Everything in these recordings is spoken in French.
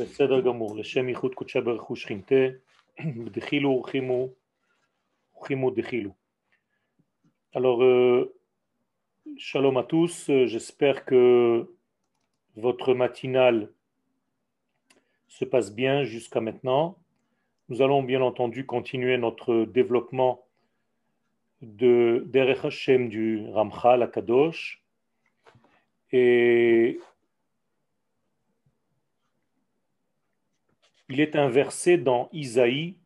בסדר גמור, לשם ייחוד קודשה ברכו שכינתה, דחילו ורחימו, ורחימו דחילו. Alors, euh, shalom à tous, j'espère que votre matinale se passe bien jusqu'à maintenant. Nous allons bien entendu continuer notre développement de Derech Hashem du Ramchal à Kadosh. Et il est un verset dans Isaïe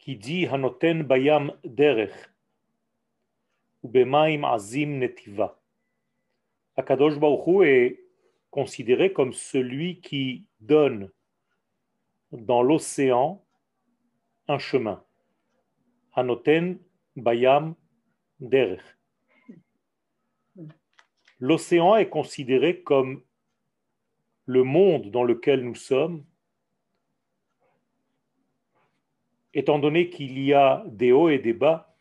qui dit Hanoten bayam derech ubemaim azim netiva. Akadosh Baruch est considéré comme celui qui donne dans l'océan un chemin. Hanoten bayam derech. L'océan est considéré comme le monde dans lequel nous sommes, étant donné qu'il y a des hauts et des bas,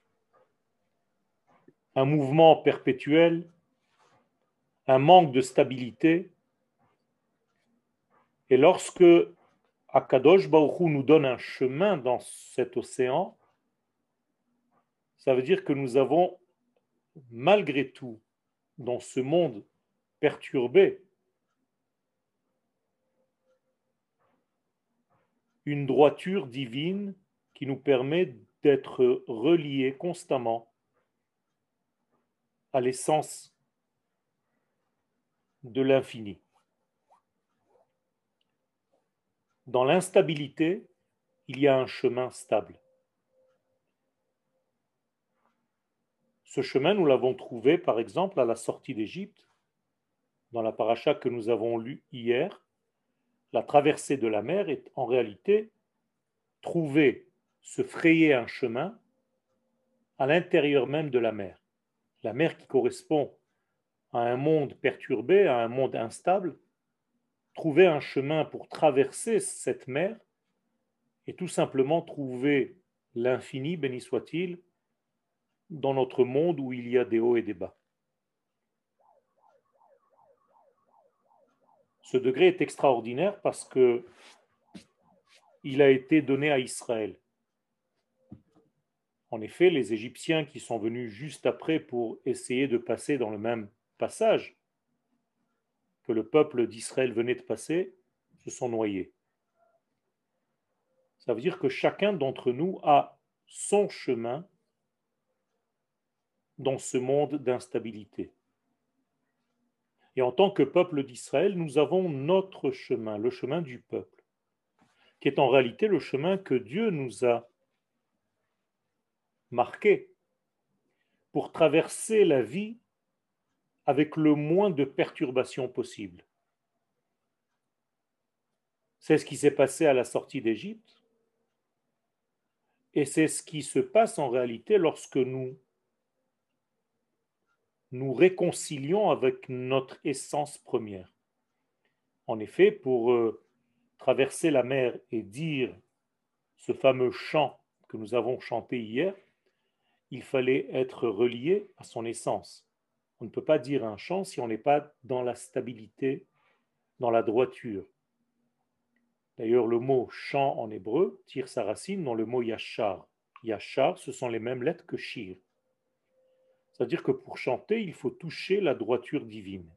un mouvement perpétuel, un manque de stabilité, et lorsque Akadosh Baruch nous donne un chemin dans cet océan, ça veut dire que nous avons, malgré tout, dans ce monde perturbé, une droiture divine qui nous permet d'être reliés constamment à l'essence de l'infini. Dans l'instabilité, il y a un chemin stable. Ce chemin, nous l'avons trouvé par exemple à la sortie d'Égypte, dans la paracha que nous avons lue hier, la traversée de la mer est en réalité trouver, se frayer un chemin à l'intérieur même de la mer. La mer qui correspond à un monde perturbé, à un monde instable, trouver un chemin pour traverser cette mer et tout simplement trouver l'infini, béni soit-il, dans notre monde où il y a des hauts et des bas. Ce degré est extraordinaire parce que il a été donné à Israël. En effet, les Égyptiens qui sont venus juste après pour essayer de passer dans le même passage que le peuple d'Israël venait de passer, se sont noyés. Ça veut dire que chacun d'entre nous a son chemin dans ce monde d'instabilité. Et en tant que peuple d'Israël, nous avons notre chemin, le chemin du peuple, qui est en réalité le chemin que Dieu nous a marqué pour traverser la vie avec le moins de perturbations possible. C'est ce qui s'est passé à la sortie d'Égypte. Et c'est ce qui se passe en réalité lorsque nous nous réconcilions avec notre essence première. En effet, pour euh, traverser la mer et dire ce fameux chant que nous avons chanté hier, il fallait être relié à son essence. On ne peut pas dire un chant si on n'est pas dans la stabilité, dans la droiture. D'ailleurs, le mot chant en hébreu tire sa racine dans le mot yachar. Yachar, ce sont les mêmes lettres que shir. C'est-à-dire que pour chanter, il faut toucher la droiture divine.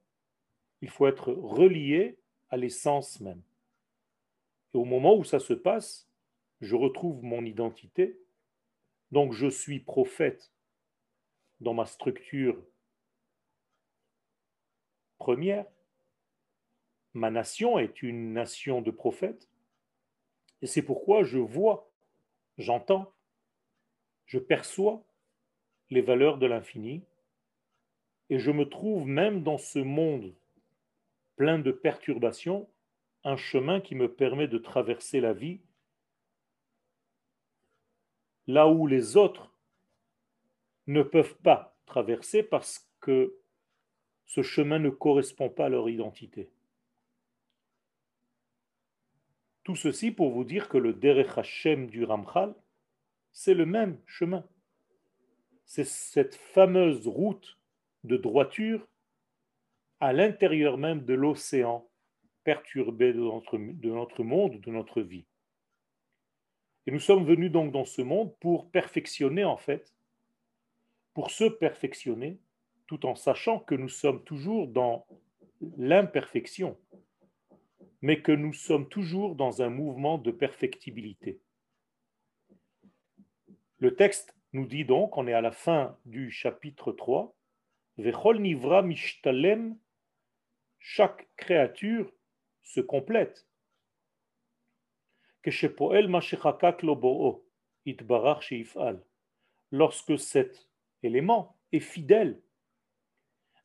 Il faut être relié à l'essence même. Et au moment où ça se passe, je retrouve mon identité. Donc je suis prophète dans ma structure première. Ma nation est une nation de prophètes. Et c'est pourquoi je vois, j'entends, je perçois les valeurs de l'infini, et je me trouve même dans ce monde plein de perturbations, un chemin qui me permet de traverser la vie là où les autres ne peuvent pas traverser parce que ce chemin ne correspond pas à leur identité. Tout ceci pour vous dire que le Derech Hashem du Ramchal, c'est le même chemin c'est cette fameuse route de droiture à l'intérieur même de l'océan perturbés de notre, de notre monde, de notre vie. Et nous sommes venus donc dans ce monde pour perfectionner en fait, pour se perfectionner, tout en sachant que nous sommes toujours dans l'imperfection, mais que nous sommes toujours dans un mouvement de perfectibilité. Le texte nous dit donc, on est à la fin du chapitre 3, Vechol nivra mishtalem, chaque créature se complète. Lorsque cet élément est fidèle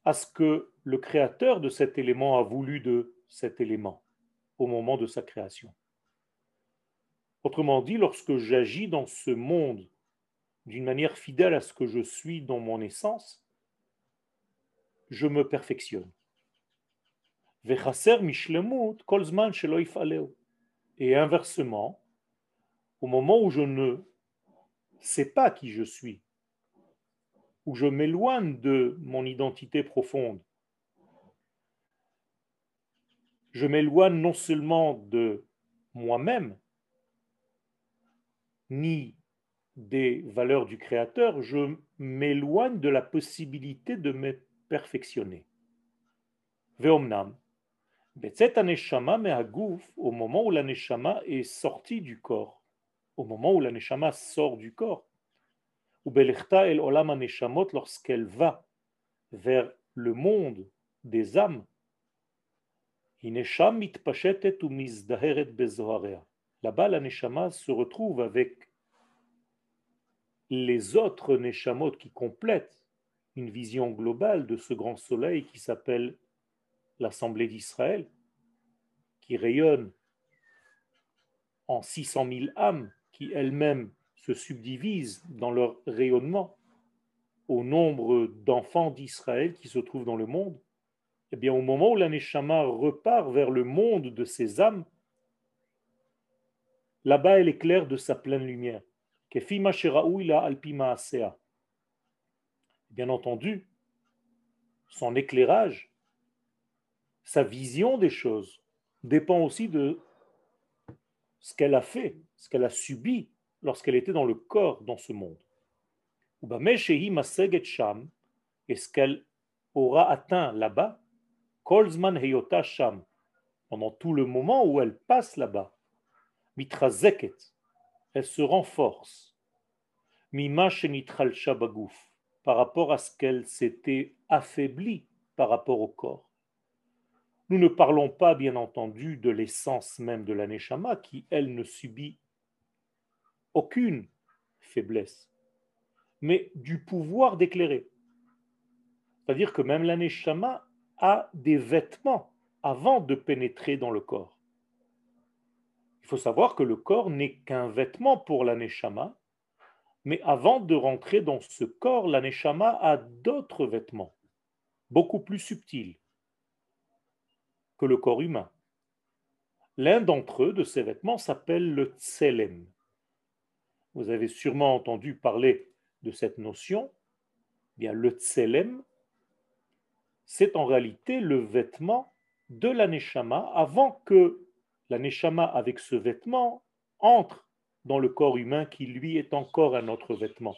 à ce que le créateur de cet élément a voulu de cet élément au moment de sa création. Autrement dit, lorsque j'agis dans ce monde d'une manière fidèle à ce que je suis dans mon essence, je me perfectionne. Et inversement, au moment où je ne sais pas qui je suis, où je m'éloigne de mon identité profonde, je m'éloigne non seulement de moi-même, ni des valeurs du Créateur, je m'éloigne de la possibilité de me perfectionner. Veomnam, au moment où l'aneshama est sorti du corps, au moment où l'aneshama sort du corps, ou belechta el olam aneshamot lorsqu'elle va vers le monde des âmes, Là-bas, la neshama se retrouve avec les autres neshamot qui complètent une vision globale de ce grand soleil qui s'appelle l'Assemblée d'Israël, qui rayonne en 600 000 âmes qui elles-mêmes se subdivisent dans leur rayonnement au nombre d'enfants d'Israël qui se trouvent dans le monde, eh bien au moment où l'Aneshama repart vers le monde de ces âmes, là-bas elle éclaire de sa pleine lumière. Bien entendu, son éclairage sa vision des choses dépend aussi de ce qu'elle a fait, ce qu'elle a subi lorsqu'elle était dans le corps dans ce monde. Et ce qu'elle aura atteint là-bas, Kolzman Heyota Sham, pendant tout le moment où elle passe là-bas, Mitrazeket, elle se renforce, Mima par rapport à ce qu'elle s'était affaiblie par rapport au corps. Nous ne parlons pas, bien entendu, de l'essence même de l'aneshama qui, elle, ne subit aucune faiblesse, mais du pouvoir d'éclairer. C'est-à-dire que même l'aneshama a des vêtements avant de pénétrer dans le corps. Il faut savoir que le corps n'est qu'un vêtement pour l'aneshama, mais avant de rentrer dans ce corps, l'aneshama a d'autres vêtements, beaucoup plus subtils que le corps humain. L'un d'entre eux, de ces vêtements, s'appelle le tselem. Vous avez sûrement entendu parler de cette notion. Eh le tselem, c'est en réalité le vêtement de l'aneshama avant que l'aneshama, avec ce vêtement, entre dans le corps humain qui, lui, est encore un autre vêtement,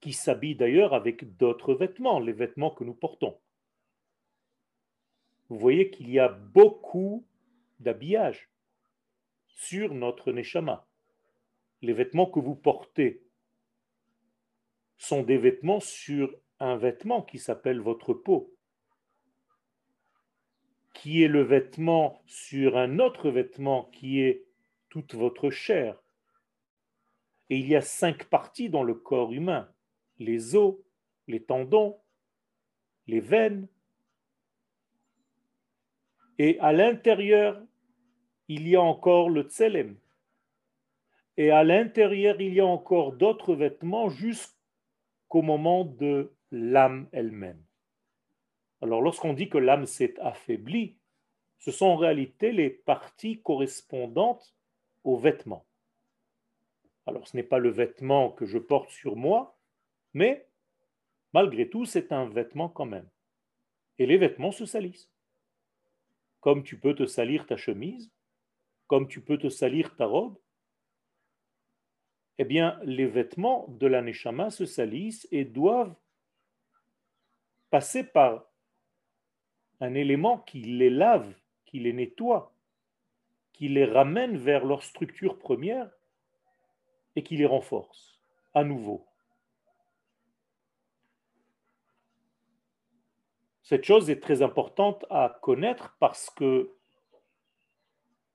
qui s'habille d'ailleurs avec d'autres vêtements, les vêtements que nous portons vous voyez qu'il y a beaucoup d'habillage sur notre neshama. Les vêtements que vous portez sont des vêtements sur un vêtement qui s'appelle votre peau, qui est le vêtement sur un autre vêtement qui est toute votre chair. Et il y a cinq parties dans le corps humain, les os, les tendons, les veines, et à l'intérieur, il y a encore le tselem. Et à l'intérieur, il y a encore d'autres vêtements jusqu'au moment de l'âme elle-même. Alors lorsqu'on dit que l'âme s'est affaiblie, ce sont en réalité les parties correspondantes aux vêtements. Alors ce n'est pas le vêtement que je porte sur moi, mais malgré tout, c'est un vêtement quand même. Et les vêtements se salissent comme tu peux te salir ta chemise, comme tu peux te salir ta robe, eh bien, les vêtements de la Neshama se salissent et doivent passer par un élément qui les lave, qui les nettoie, qui les ramène vers leur structure première et qui les renforce à nouveau. Cette chose est très importante à connaître parce que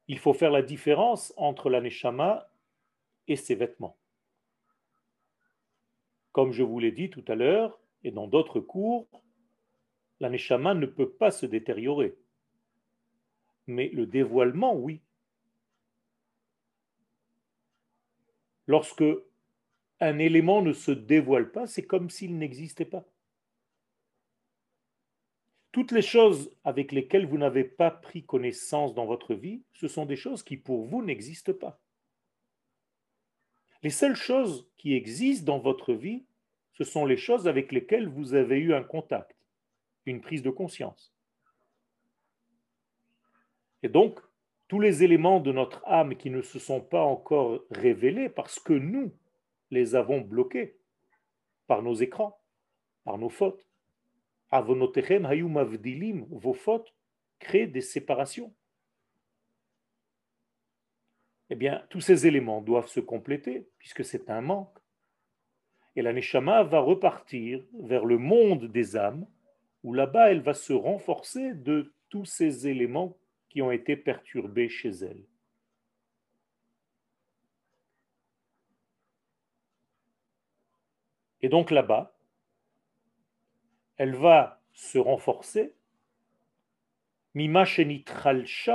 il faut faire la différence entre la neshama et ses vêtements. Comme je vous l'ai dit tout à l'heure et dans d'autres cours, la ne peut pas se détériorer. Mais le dévoilement, oui. Lorsque un élément ne se dévoile pas, c'est comme s'il n'existait pas. Toutes les choses avec lesquelles vous n'avez pas pris connaissance dans votre vie, ce sont des choses qui pour vous n'existent pas. Les seules choses qui existent dans votre vie, ce sont les choses avec lesquelles vous avez eu un contact, une prise de conscience. Et donc, tous les éléments de notre âme qui ne se sont pas encore révélés parce que nous les avons bloqués par nos écrans, par nos fautes, Avonotechem hayum avdilim, vos fautes créent des séparations. Eh bien, tous ces éléments doivent se compléter, puisque c'est un manque. Et la Neshama va repartir vers le monde des âmes, où là-bas elle va se renforcer de tous ces éléments qui ont été perturbés chez elle. Et donc là-bas, elle va se renforcer, Mima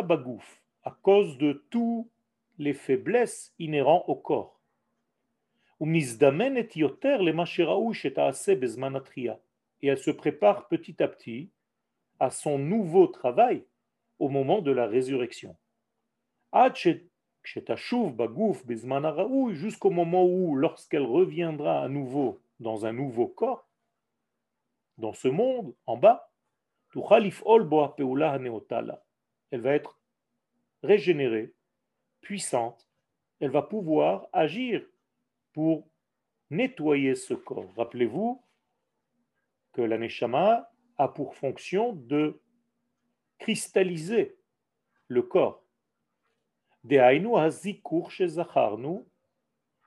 Bagouf, à cause de toutes les faiblesses inhérentes au corps. Et elle se prépare petit à petit à son nouveau travail au moment de la résurrection. Jusqu'au moment où, lorsqu'elle reviendra à nouveau dans un nouveau corps, dans ce monde, en bas, elle va être régénérée, puissante, elle va pouvoir agir pour nettoyer ce corps. Rappelez-vous que la Neshama a pour fonction de cristalliser le corps.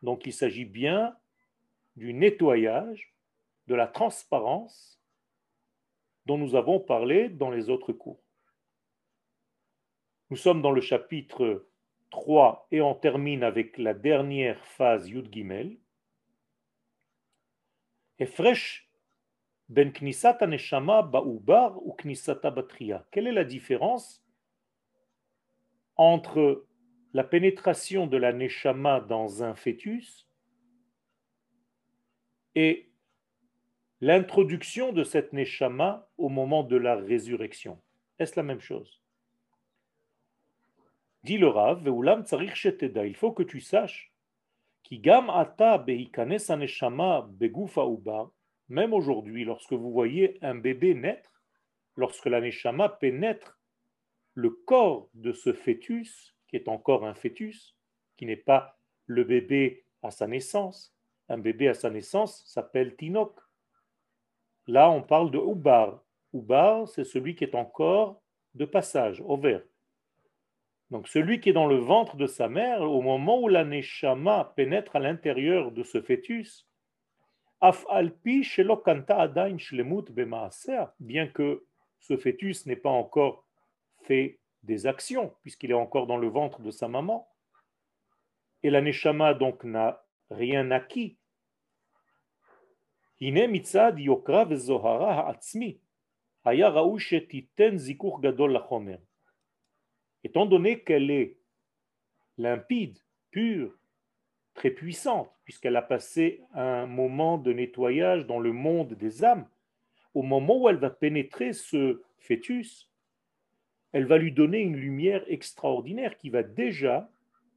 Donc il s'agit bien du nettoyage, de la transparence dont nous avons parlé dans les autres cours. Nous sommes dans le chapitre 3 et on termine avec la dernière phase Yud Gimel. Efresh ben knisata neshama ba'ubar ou knisata batria. Quelle est la différence entre la pénétration de la neshama dans un fœtus et l'introduction de cette neshama au moment de la résurrection? Est-ce la même chose? Dit le Rav, il faut que tu saches gam ata même aujourd'hui, lorsque vous voyez un bébé naître, lorsque la neshama pénètre le corps de ce fœtus, qui est encore un fœtus, qui n'est pas le bébé à sa naissance, un bébé à sa naissance s'appelle Tinok, Là, on parle de Ubar. Ubar, c'est celui qui est encore de passage, au vert. Donc celui qui est dans le ventre de sa mère, au moment où la Neshama pénètre à l'intérieur de ce fœtus, bien que ce fœtus n'ait pas encore fait des actions, puisqu'il est encore dans le ventre de sa maman, et la Neshama donc n'a rien acquis. Étant donné qu'elle est limpide, pure, très puissante, puisqu'elle a passé un moment de nettoyage dans le monde des âmes, au moment où elle va pénétrer ce fœtus, elle va lui donner une lumière extraordinaire qui va déjà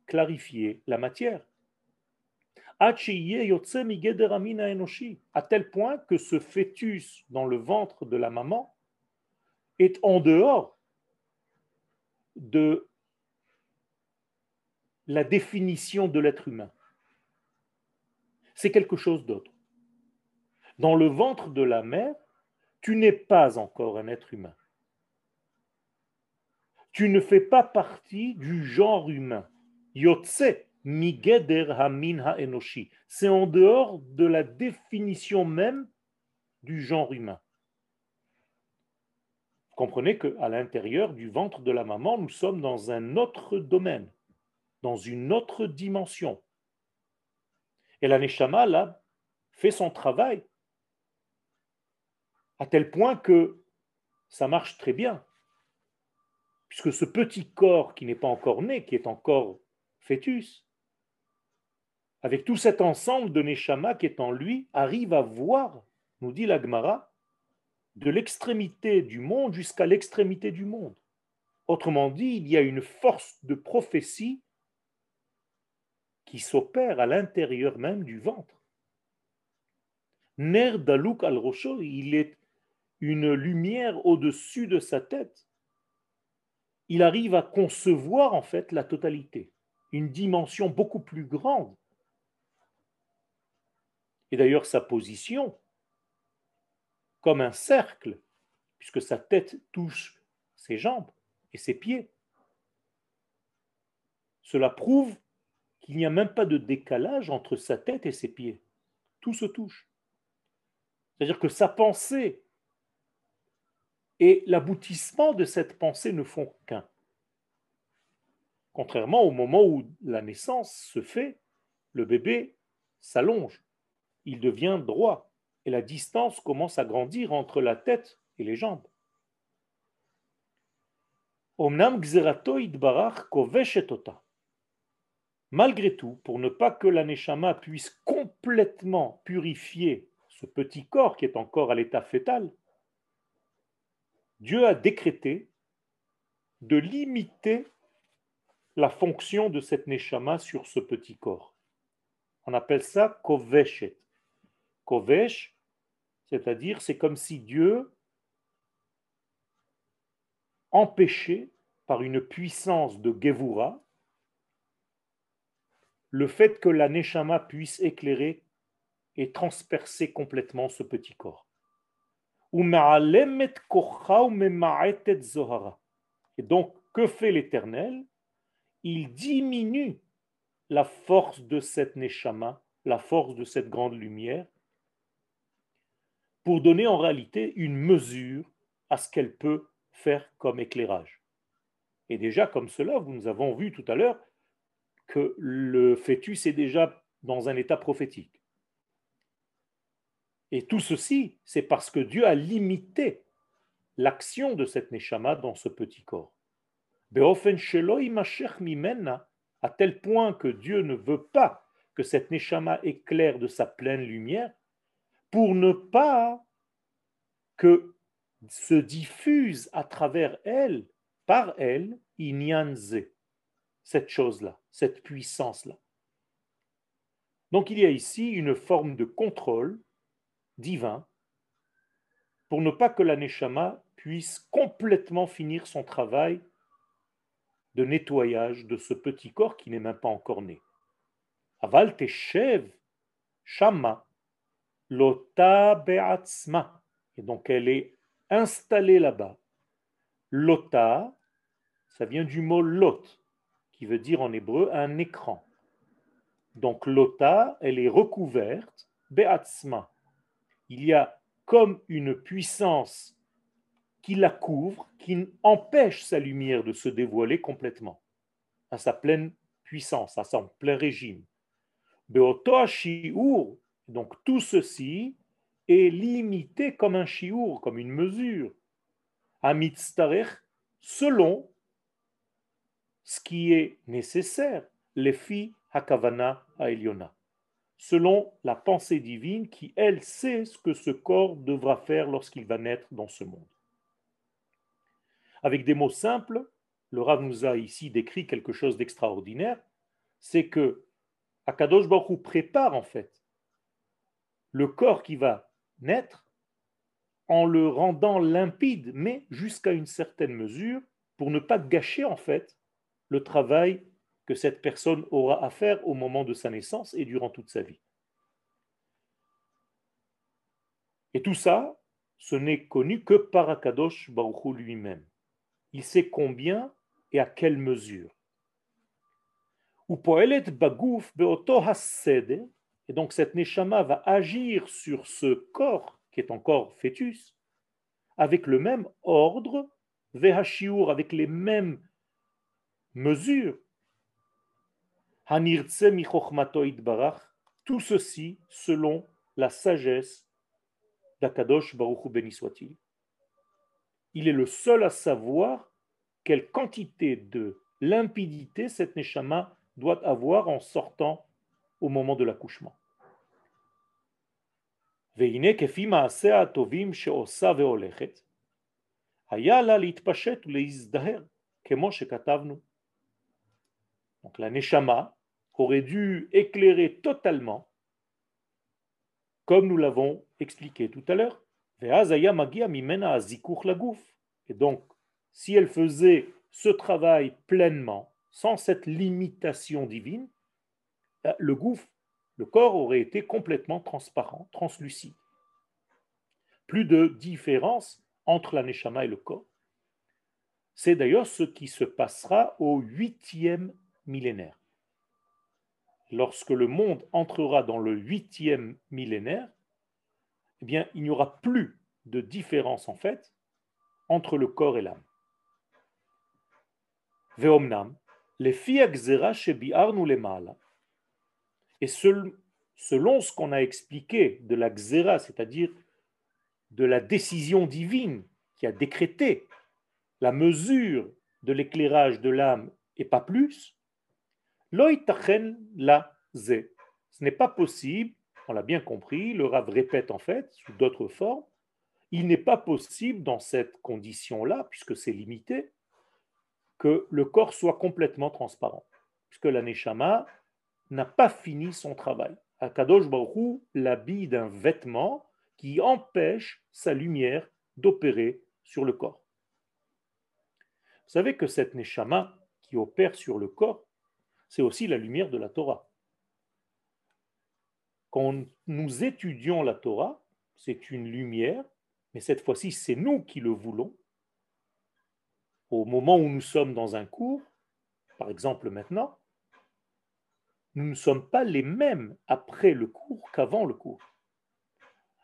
clarifier la matière à tel point que ce fœtus dans le ventre de la maman est en dehors de la définition de l'être humain. C'est quelque chose d'autre. Dans le ventre de la mère, tu n'es pas encore un être humain. Tu ne fais pas partie du genre humain. Yotse migeder hamin ha-enoshi. C'est en dehors de la définition même du genre humain. Comprenez qu'à l'intérieur du ventre de la maman, nous sommes dans un autre domaine, dans une autre dimension. Et la Neshama, là, fait son travail à tel point que ça marche très bien. Puisque ce petit corps qui n'est pas encore né, qui est encore fœtus, avec tout cet ensemble de Neshama qui est en lui, arrive à voir, nous dit l'Agmara, de l'extrémité du monde jusqu'à l'extrémité du monde. Autrement dit, il y a une force de prophétie qui s'opère à l'intérieur même du ventre. Ner Dalouk al-Rocho, il est une lumière au-dessus de sa tête, il arrive à concevoir en fait la totalité, une dimension beaucoup plus grande. Et d'ailleurs sa position, comme un cercle, puisque sa tête touche ses jambes et ses pieds. Cela prouve qu'il n'y a même pas de décalage entre sa tête et ses pieds. Tout se touche. C'est-à-dire que sa pensée et l'aboutissement de cette pensée ne font qu'un. Contrairement au moment où la naissance se fait, le bébé s'allonge, il devient droit, et la distance commence à grandir entre la tête et les jambes. Malgré tout, pour ne pas que l'aneshama puisse complètement purifier ce petit corps qui est encore à l'état fœtal, Dieu a décrété de limiter la fonction de cette neshama sur ce petit corps. On appelle ça koveshet. Kovesh, c'est-à-dire c'est comme si Dieu empêchait par une puissance de Gevura le fait que la neshama puisse éclairer et transpercer complètement ce petit corps. Et donc, que fait l'Éternel? Il diminue la force de cette Neshama, la force de cette grande lumière, pour donner en réalité une mesure à ce qu'elle peut faire comme éclairage. Et déjà, comme cela, nous avons vu tout à l'heure que le fœtus est déjà dans un état prophétique. Et tout ceci, c'est parce que Dieu a limité l'action de cette Neshama dans ce petit corps. À tel point que Dieu ne veut pas que cette Neshama éclaire de sa pleine lumière, pour ne pas que se diffuse à travers elle, par elle, inyanze, cette chose-là, cette puissance-là. Donc il y a ici une forme de contrôle divin pour ne pas que la Neshama puisse complètement finir son travail de nettoyage de ce petit corps qui n'est même pas encore né. Aval teshev shama lota be'atzma. Et donc elle est installée là-bas. Lota, ça vient du mot lot, qui veut dire en hébreu un écran. Donc lota, elle est recouverte, be'atzma, il y a comme une puissance qui la couvre, qui empêche sa lumière de se dévoiler complètement, à sa pleine puissance, à son plein régime. Donc tout ceci est limité comme un chiour, comme une mesure, à selon ce qui est nécessaire, les filles hakavana à Eliona selon la pensée divine qui, elle, sait ce que ce corps devra faire lorsqu'il va naître dans ce monde. Avec des mots simples, le Rav nous a ici décrit quelque chose d'extraordinaire, c'est que Akadosh Baruch prépare en fait le corps qui va naître en le rendant limpide, mais jusqu'à une certaine mesure, pour ne pas gâcher en fait le travail que cette personne aura à faire au moment de sa naissance et durant toute sa vie. Et tout ça, ce n'est connu que par Akadosh Baruchou lui-même. Il sait combien et à quelle mesure. Et donc cette neshama va agir sur ce corps qui est encore fœtus avec le même ordre, vehashiur, avec les mêmes mesures. Tout ceci selon la sagesse d'Akadosh Baruch béni soit-il. Il est le seul à savoir quelle quantité de limpidité cette neshama doit avoir en sortant au moment de l'accouchement. Donc la neshama aurait dû éclairer totalement, comme nous l'avons expliqué tout à l'heure. Et donc, si elle faisait ce travail pleinement, sans cette limitation divine, euh, le gouffre, le corps aurait été complètement transparent, translucide. Plus de différence entre la neshama et le corps. C'est d'ailleurs ce qui se passera au huitième millénaire. Lorsque le monde entrera dans le huitième millénaire, eh bien, il n'y aura plus de différence en fait entre le corps et l'âme. Veomnam, les Et selon ce qu'on a expliqué de la xéra, c'est-à-dire de la décision divine qui a décrété la mesure de l'éclairage de l'âme et pas plus, loïtachen la zé. Ce n'est pas possible, on l'a bien compris, le Rav répète en fait, sous d'autres formes, il n'est pas possible dans cette condition-là, puisque c'est limité, que le corps soit complètement transparent, puisque la Neshama n'a pas fini son travail. Akadosh Baruch l'habille d'un vêtement qui empêche sa lumière d'opérer sur le corps. Vous savez que cette Neshama qui opère sur le corps, c'est aussi la lumière de la Torah. Quand nous étudions la Torah, c'est une lumière, mais cette fois-ci, c'est nous qui le voulons, au moment où nous sommes dans un cours, par exemple maintenant, nous ne sommes pas les mêmes après le cours qu'avant le cours.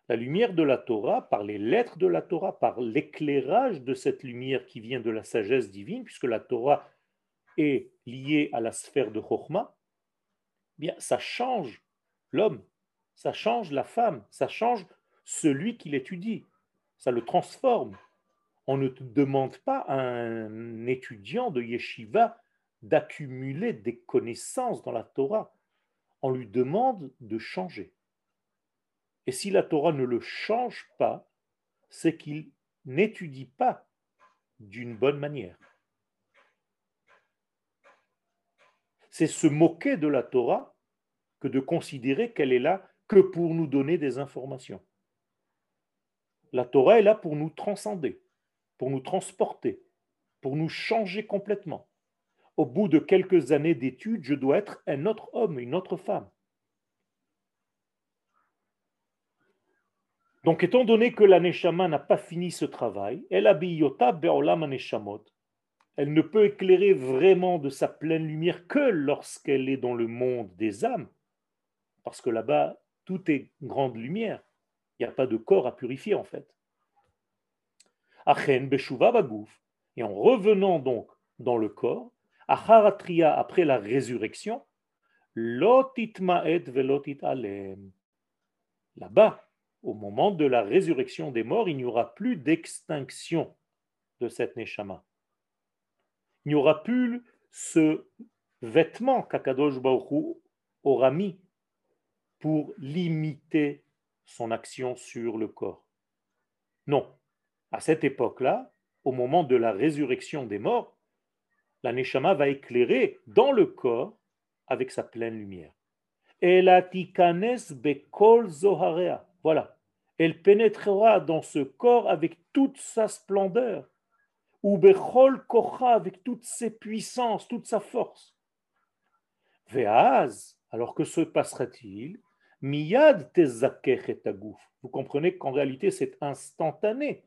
La lumière de la Torah, par les lettres de la Torah, par l'éclairage de cette lumière qui vient de la sagesse divine, puisque la Torah est liée à la sphère de Chokhmah, eh bien ça change l'homme, ça change la femme, ça change celui qui l'étudie, ça le transforme. On ne demande pas à un étudiant de yeshiva d'accumuler des connaissances dans la Torah. On lui demande de changer. Et si la Torah ne le change pas, c'est qu'il n'étudie pas d'une bonne manière. C'est se moquer de la Torah que de considérer qu'elle est là que pour nous donner des informations. La Torah est là pour nous transcender pour nous transporter, pour nous changer complètement. Au bout de quelques années d'études, je dois être un autre homme, une autre femme. Donc, étant donné que la Neshama n'a pas fini ce travail, elle elle ne peut éclairer vraiment de sa pleine lumière que lorsqu'elle est dans le monde des âmes, parce que là-bas, tout est grande lumière. Il n'y a pas de corps à purifier en fait. Et en revenant donc dans le corps, Acharatria, après la résurrection, Là-bas, au moment de la résurrection des morts, il n'y aura plus d'extinction de cette neshama. N'y aura plus ce vêtement qu'Akadosh Baruch aura mis pour limiter son action sur le corps. Non, à cette époque-là, au moment de la résurrection des morts, la Neshama va éclairer dans le corps avec sa pleine lumière. Voilà. Elle pénétrera dans ce corps avec toute sa splendeur. Ou Bechol Kocha avec toutes ses puissances, toute sa force. Veaz, alors que se passera-t-il Miyad et Vous comprenez qu'en réalité c'est instantané.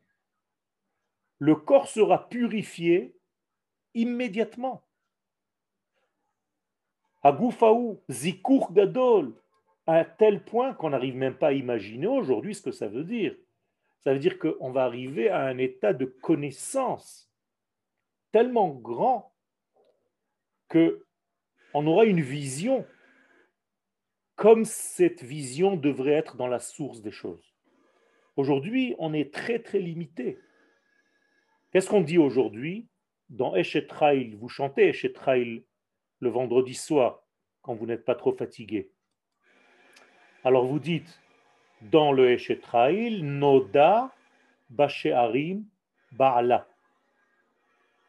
Le corps sera purifié immédiatement. Agoufaou, zikur gadol, à tel point qu'on n'arrive même pas à imaginer aujourd'hui ce que ça veut dire. Ça veut dire qu'on va arriver à un état de connaissance tellement grand que on aura une vision comme cette vision devrait être dans la source des choses. Aujourd'hui, on est très très limité. Qu'est-ce qu'on dit aujourd'hui Dans Eshetrail, vous chantez Eshetrail le vendredi soir quand vous n'êtes pas trop fatigué. Alors vous dites dans le Eshetrail, Noda Bashearim Baala.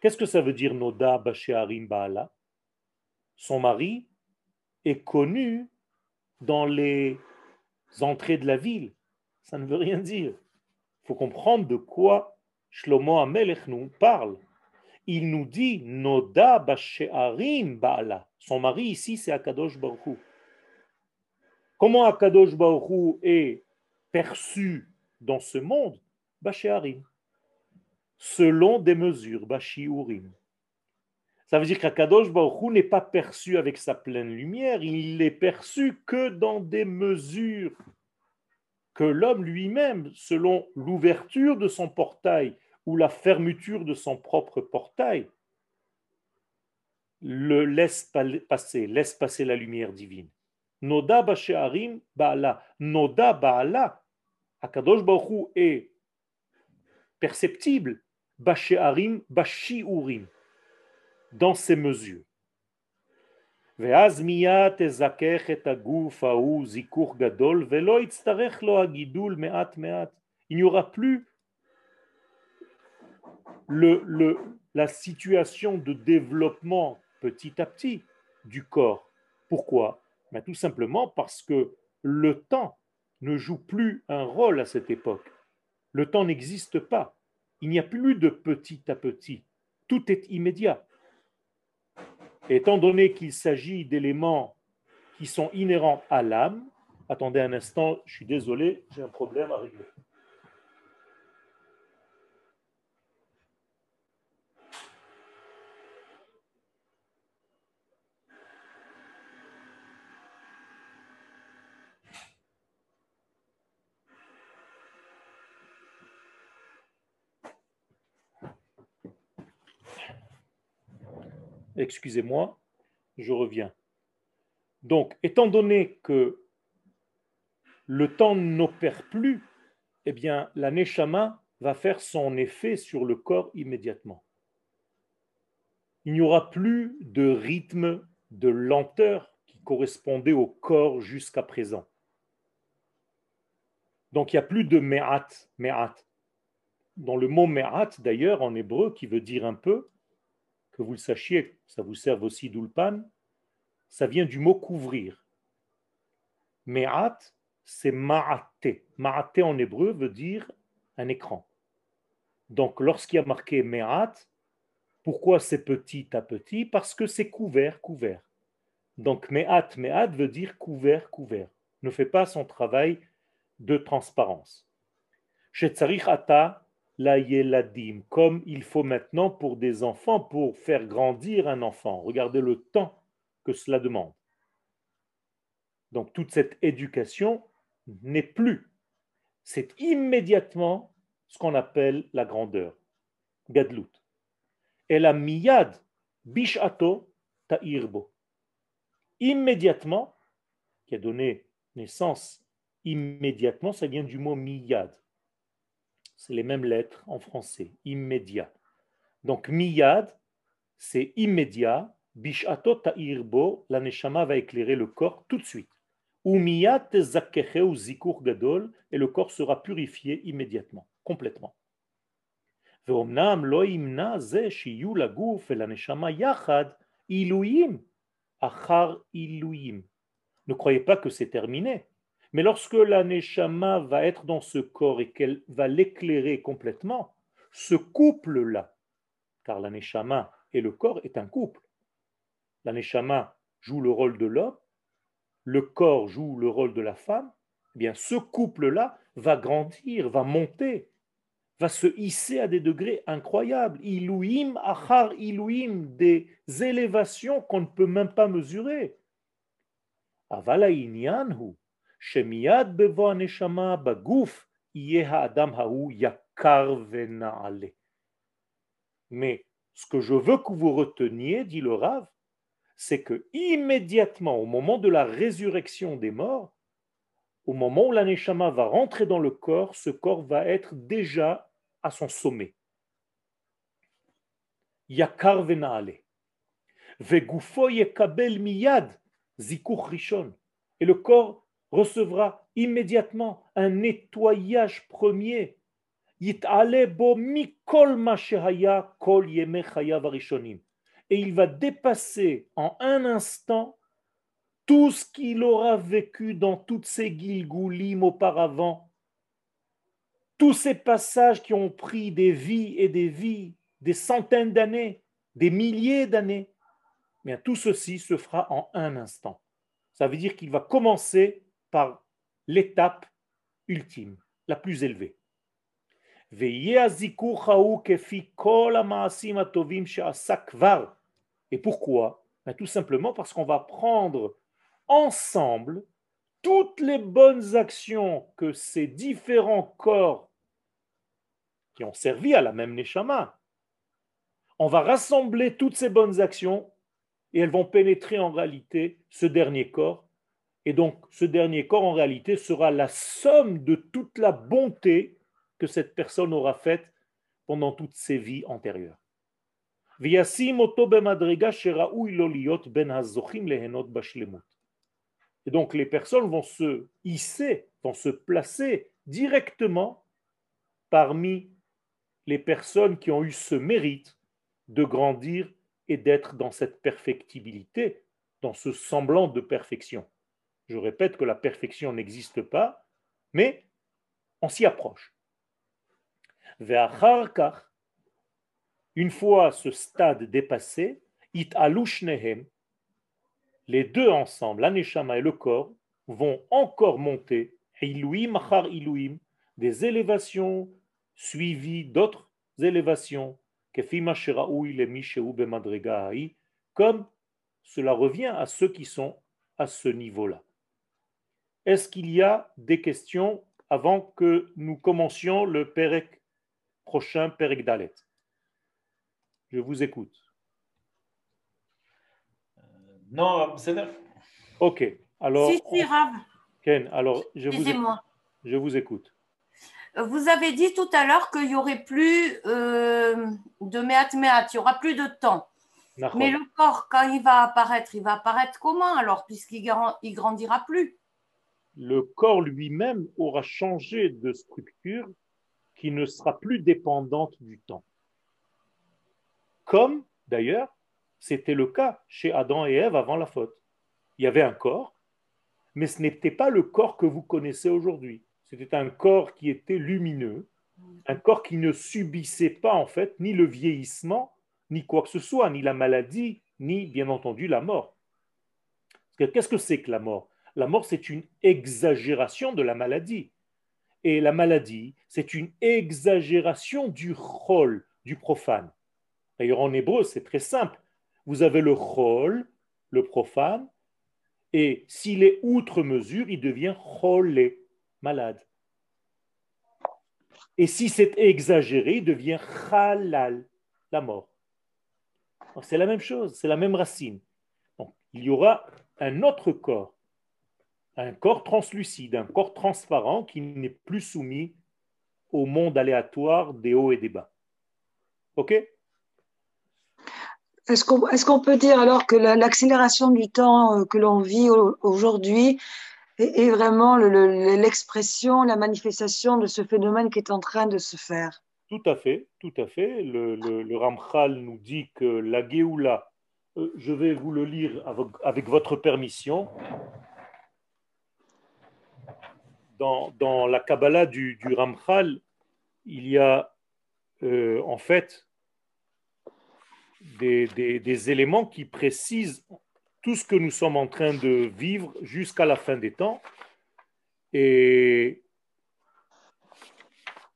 Qu'est-ce que ça veut dire Noda Bashearim Baala? Son mari est connu dans les entrées de la ville. Ça ne veut rien dire. Il faut comprendre de quoi Shlomo Amelech nous parle. Il nous dit Noda Bashearim Baala. Son mari ici, c'est Akadosh Baruch Comment Akadosh Baruch est perçu dans ce monde Bashearim. Selon des mesures, Bashiurim. Ça veut dire qu'Akadosh Baruch n'est pas perçu avec sa pleine lumière, il est perçu que dans des mesures que l'homme lui-même, selon l'ouverture de son portail ou la fermeture de son propre portail, le laisse passer, laisse passer la lumière divine. Noda Bashearim Baala. Noda Baala. Akadosh Baruch est perceptible. Bashearim Bashiurim dans ses mesures. Il n'y aura plus le, la situation de développement petit à petit du corps. Pourquoi? Ben, Tout simplement parce que le temps ne joue plus un rôle à cette époque. Le temps n'existe pas. Il n'y a plus de petit à petit. Tout est immédiat. Étant donné qu'il s'agit d'éléments qui sont inhérents à l'âme, attendez un instant, je suis désolé, j'ai un problème à régler. Excusez-moi, je reviens. Donc, étant donné que le temps n'opère plus, eh bien, la neshama va faire son effet sur le corps immédiatement. Il n'y aura plus de rythme, de lenteur qui correspondait au corps jusqu'à présent. Donc il n'y a plus de me'at, me'at. Dans le mot me'at, d'ailleurs, en hébreu, qui veut dire un peu, que vous le sachiez, ça vous serve aussi d'ulpan, ça vient du mot couvrir. Me'at, c'est ma'ate. Ma'ate en hébreu veut dire un écran. Donc lorsqu'il y a marqué me'at, pourquoi c'est petit à petit? Parce que c'est couvert, couvert. Donc me'at, me'at veut dire couvert, couvert. Ne fait pas son travail de transparence. La yeladim, comme il faut maintenant pour des enfants, pour faire grandir un enfant. Regardez le temps que cela demande. Donc toute cette éducation n'est plus. C'est immédiatement ce qu'on appelle la grandeur. Gadlut. Et la miyad bishato ta'irbo. Immédiatement, qui a donné naissance immédiatement, ça vient du mot miyad c'est les mêmes lettres en français, immédiat. Donc miyad, c'est immédiat. Bishato ta'irbo, la neshama va éclairer le corps tout de suite. Ou miyad ou zikur gadol, et le corps sera purifié immédiatement, complètement. ואומנם לא ימנע זה שיהיו לגוף ולנשמה יחד עילויים אחר עילויים. Ne croyez pas que c'est terminé. Mais lorsque la Neshama va être dans ce corps et qu'elle va l'éclairer complètement, ce couple-là car la et le corps est un couple. La joue le rôle de l'homme, le corps joue le rôle de la femme, eh bien ce couple-là va grandir, va monter, va se hisser à des degrés incroyables. Ilouim, achar ilouim, des élévations qu'on ne peut même pas mesurer. Avala inyanhu, Mais ce que je veux que vous reteniez, dit le Rav, c'est que immédiatement, au moment de la résurrection des morts, au moment où l'aneshama va rentrer dans le corps, ce corps va être déjà à son sommet. Yakar venaale. Vegufo yekabel miyad zikuch rishon. Et le corps recevra immédiatement un nettoyage premier. Et il va dépasser en un instant tout ce qu'il aura vécu dans toutes ces gilgoulim auparavant, tous ces passages qui ont pris des vies et des vies, des centaines d'années, des milliers d'années, mais tout ceci se fera en un instant. Ça veut dire qu'il va commencer par l'étape ultime, la plus élevée. Et pourquoi? Ben, Tout simplement parce qu'on va prendre ensemble toutes les bonnes actions que ces différents corps qui ont servi à la même Neshama, on va rassembler toutes ces bonnes actions et elles vont pénétrer en réalité ce dernier corps. Et donc ce dernier corps en réalité sera la somme de toute la bonté que cette personne aura faite pendant toutes ses vies antérieures. Ben et donc les personnes vont se hisser, vont se placer directement parmi les personnes qui ont eu ce mérite de grandir et d'être dans cette perfectibilité, dans ce semblant de perfection. Je répète que la perfection n'existe pas, mais on s'y approche. Une fois ce stade dépassé, it les deux ensemble, l'aneshama et le corps, vont encore monter, des élévations suivies d'autres élévations, comme cela revient à ceux qui sont à ce niveau-là. Est-ce qu'il y a des questions avant que nous commencions le Perek prochain, Perek Dalet? Je vous écoute. Non, c'est Ok. Alors, si, si, Rav. Ken, alors je vous, écoute. je vous écoute. Vous avez dit tout à l'heure qu'il n'y aurait plus euh, de méat méat, il n'y aura plus de temps. Mais le corps, quand il va apparaître, il va apparaître comment alors, puisqu'il il grandira plus? Le corps lui-même aura changé de structure qui ne sera plus dépendante du temps. Comme, d'ailleurs, c'était le cas chez Adam et Ève avant la faute. Il y avait un corps, mais ce n'était pas le corps que vous connaissez aujourd'hui. C'était un corps qui était lumineux, un corps qui ne subissait pas en fait ni le vieillissement, ni quoi que ce soit, ni la maladie, ni bien entendu la mort. Qu'est-ce que c'est que la mort? La mort, c'est une exagération de la maladie. Et la maladie, c'est une exagération du rôle du profane. D'ailleurs, en hébreu, c'est très simple vous avez le chol, le profane, et s'il est outre mesure, il devient cholé, malade. Et si c'est exagéré, il devient halal, la mort. C'est la même chose, c'est la même racine. il y aura un autre corps, un corps translucide, un corps transparent qui n'est plus soumis au monde aléatoire des hauts et des bas. OK? Est-ce qu'on peut dire alors que l'accélération du temps euh, que l'on vit aujourd'hui est, vraiment l'expression, la manifestation de ce phénomène qui est en train de se faire? Tout à fait, tout à fait. Le, Ramchal nous dit que la Géoula, euh, je vais vous le lire avec, votre permission, dans, la Kabbalah du, Ramchal, il y a euh, en fait des, éléments qui précisent tout ce que nous sommes en train de vivre jusqu'à la fin des temps. Et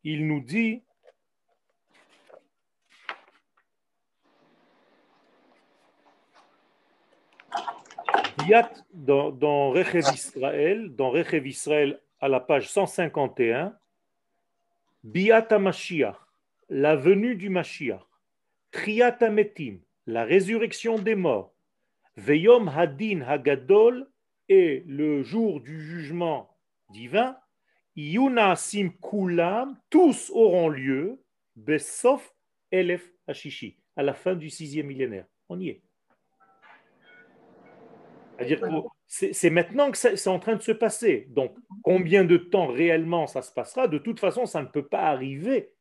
il nous dit dans, dans Rechev Israël, dans Rechev Israël à la page 151, Biat Mashiach, la venue du Mashiach, Triat Metim, la résurrection des morts, Veyom Hadin Hagadol, et le jour du jugement divin, Yunasim Kulam, tous auront lieu, Besof Elef Hashishi, à la fin du sixième millénaire. On y est. C'est-à-dire c'est maintenant que c'est en train de se passer. Donc, combien de temps réellement ça se passera? De toute façon, ça ne peut pas arriver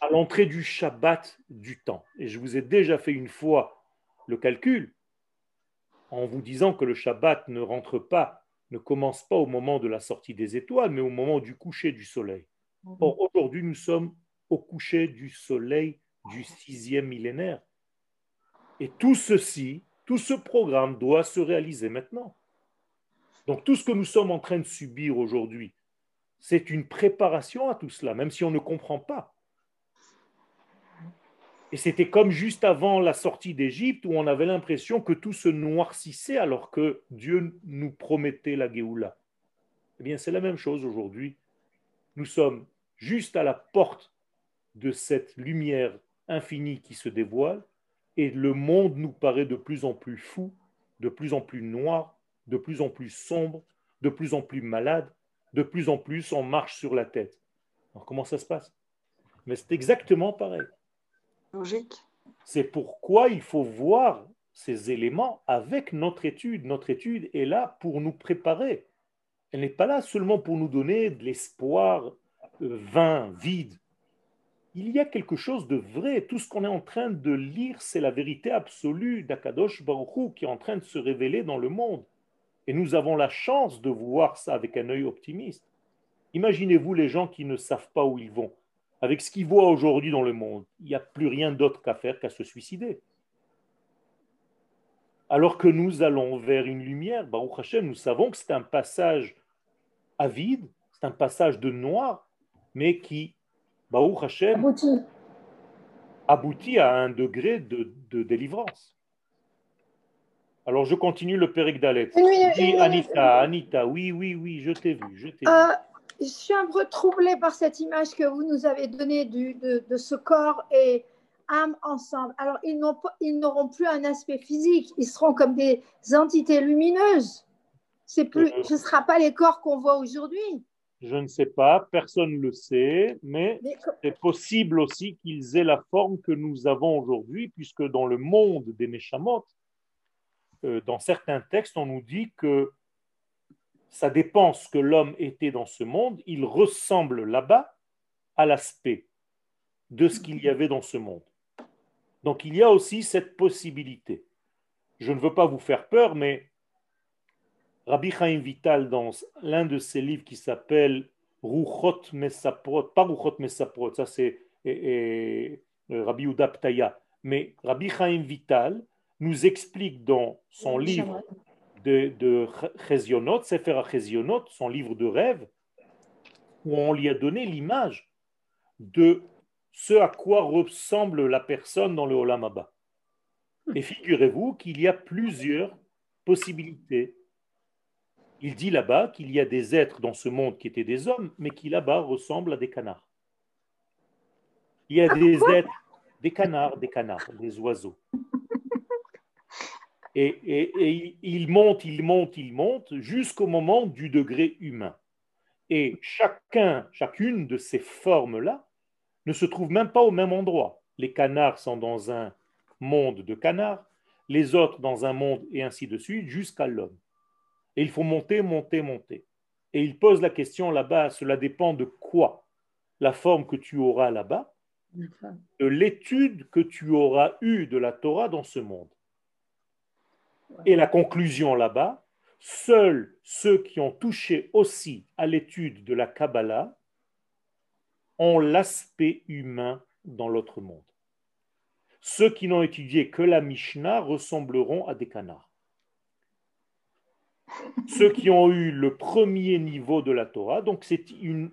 à l'entrée du Shabbat du temps. Et je vous ai déjà fait une fois le calcul en vous disant que le Shabbat ne rentre pas, ne commence pas au moment de la sortie des étoiles, mais au moment du coucher du soleil. Or, aujourd'hui, nous sommes au coucher du soleil du sixième millénaire. Et tout ceci tout ce programme doit se réaliser maintenant. Donc tout ce que nous sommes en train de subir aujourd'hui, c'est une préparation à tout cela, même si on ne comprend pas. Et c'était comme juste avant la sortie d'Égypte où on avait l'impression que tout se noircissait alors que Dieu nous promettait la Géoula. Eh bien, c'est la même chose aujourd'hui. Nous sommes juste à la porte de cette lumière infinie qui se dévoile et le monde nous paraît de plus en plus fou, de plus en plus noir, de plus en plus sombre, de plus en plus malade, de plus en plus on marche sur la tête. Alors comment ça se passe? Mais c'est exactement pareil. Logique. C'est pourquoi il faut voir ces éléments avec notre étude. Notre étude est là pour nous préparer. Elle n'est pas là seulement pour nous donner de l'espoir euh, vain, vide il y a quelque chose de vrai. Tout ce qu'on est en train de lire, c'est la vérité absolue d'Akadosh Baruch qui est en train de se révéler dans le monde. Et nous avons la chance de voir ça avec un œil optimiste. Imaginez-vous les gens qui ne savent pas où ils vont. Avec ce qu'ils voient aujourd'hui dans le monde, il n'y a plus rien d'autre qu'à faire qu'à se suicider. Alors que nous allons vers une lumière, Baruch Hashem, nous savons que c'est un passage avide, c'est un passage de noir, mais qui Baruch Hashem, aboutit. à un degré de, délivrance. Alors je continue le Pérec d'Alet. Oui, Anita, Anita, oui, oui, oui, je t'ai vu, je t'ai euh, Je suis un peu troublée par cette image que vous nous avez donnée de, de, ce corps et âme ensemble. Alors ils n'auront plus un aspect physique, ils seront comme des entités lumineuses. Plus, euh, ce ne sera pas les corps qu'on voit aujourd'hui. Je ne sais pas, personne ne le sait, mais c'est possible aussi qu'ils aient la forme que nous avons aujourd'hui, puisque dans le monde des Neshamot, euh, dans certains textes, on nous dit que ça dépend ce que l'homme était dans ce monde, il ressemble là-bas à l'aspect de ce qu'il y avait dans ce monde. Donc il y a aussi cette possibilité. Je ne veux pas vous faire peur, mais Rabbi Chaim Vital, dans l'un de ses livres qui s'appelle Ruchot Mesaprot, pas Ruchot Mesaprot, ça c'est Rabbi Udaptaya, mais Rabbi Chaim Vital nous explique dans son livre de, de Chezionot, Sefer Chezionot, son livre de rêve, où on lui a donné l'image de ce à quoi ressemble la personne dans le Olam Abba. Et figurez-vous qu'il y a plusieurs possibilités il dit là-bas qu'il y a des êtres dans ce monde qui étaient des hommes, mais qui là-bas ressemblent à des canards. Il y a des êtres, des canards, des canards, des oiseaux. Et, et, il monte, il monte, il monte jusqu'au moment du degré humain. Et chacun, chacune de ces formes-là ne se trouve même pas au même endroit. Les canards sont dans un monde de canards, les autres dans un monde et ainsi de suite, jusqu'à l'homme. Et il faut monter, monter, monter. Et il pose la question là-bas, cela dépend de quoi? La forme que tu auras là-bas, de l'étude que tu auras eue de la Torah dans ce monde. Et la conclusion là-bas, seuls ceux qui ont touché aussi à l'étude de la Kabbalah ont l'aspect humain dans l'autre monde. Ceux qui n'ont étudié que la Mishnah ressembleront à des canards. Ceux qui ont eu le premier niveau de la Torah, donc c'est une.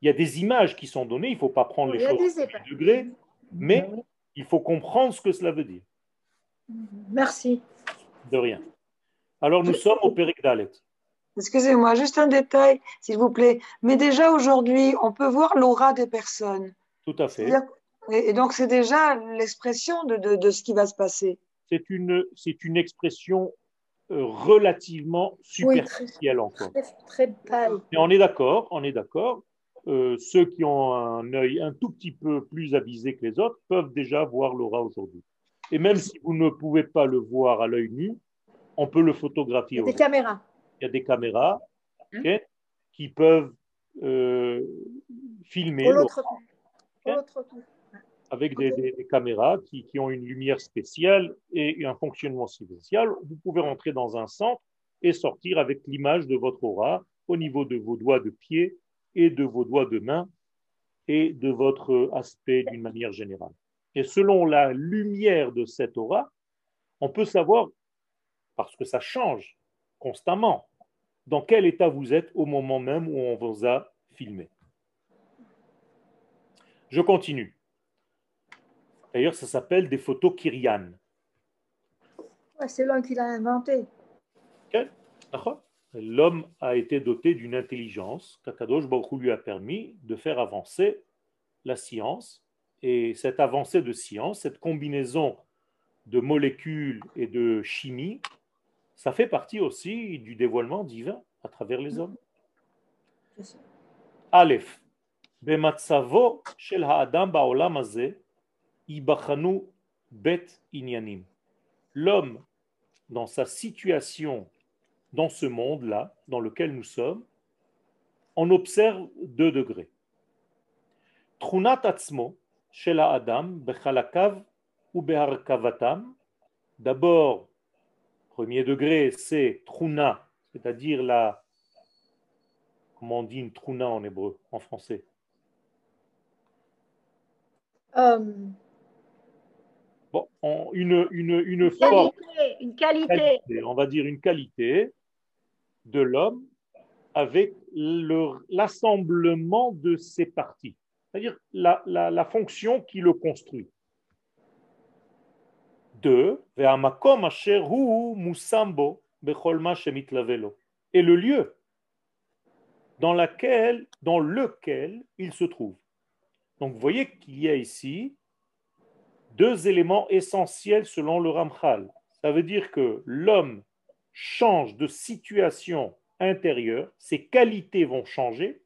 Il y a des images qui sont données, il ne faut pas prendre les choses au degré, mais il faut comprendre ce que cela veut dire. Merci. De rien. Alors nous sommes au Péric d'Alet. Excusez-moi, juste un détail, s'il vous plaît. Mais déjà aujourd'hui, on peut voir l'aura des personnes. Tout à fait. Et donc c'est déjà l'expression de, de, ce qui va se passer. C'est une, c'est une expression relativement superficielle encore. Très, très Mais on est d'accord, on est d'accord. Euh, ceux qui ont un œil un tout petit peu plus avisé que les autres peuvent déjà voir l'aura aujourd'hui. Et même si vous ne pouvez pas le voir à l'œil nu, on peut le photographier. Il y a des caméras. Il y a des caméras hein? qui peuvent euh, filmer avec des, caméras qui, qui, ont une lumière spéciale et un fonctionnement spécial. Vous pouvez rentrer dans un centre et sortir avec l'image de votre aura au niveau de vos doigts de pied et de vos doigts de main et de votre aspect d'une manière générale. Et selon la lumière de cette aura, on peut savoir, parce que ça change constamment, dans quel état vous êtes au moment même où on vous a filmé. Je continue. D'ailleurs, ça s'appelle des photos Kyrian. C'est l'homme qui l'a inventé. L'homme a été doté d'une intelligence qu'Akadosh Baruch lui a permis de faire avancer la science. Et cette avancée de science, cette combinaison de molécules et de chimie, ça fait partie aussi du dévoilement divin à travers les mm. hommes. Aleph, Bematsavo shel ha'adam ba'olam hazeh Ibachanu Inyanim. L'homme, dans sa situation dans ce monde-là, dans lequel nous sommes, on observe deux degrés. Trunat Atzmo, Adam, Bechalakav ou D'abord, premier degré, c'est Truna, c'est-à-dire la. Comment on dit une Truna en hébreu, en français? Euh, Bon, une, une, une, forme. Une qualité. On va dire une qualité de l'homme avec l'assemblement de ses parties c'est-à-dire la, la, la, fonction qui le construit. Deux, et le lieu dans, laquelle, dans lequel il se trouve. Donc vous voyez qu'il y a ici deux éléments essentiels selon le Ramchal. Ça veut dire que l'homme change de situation intérieure, ses qualités vont changer,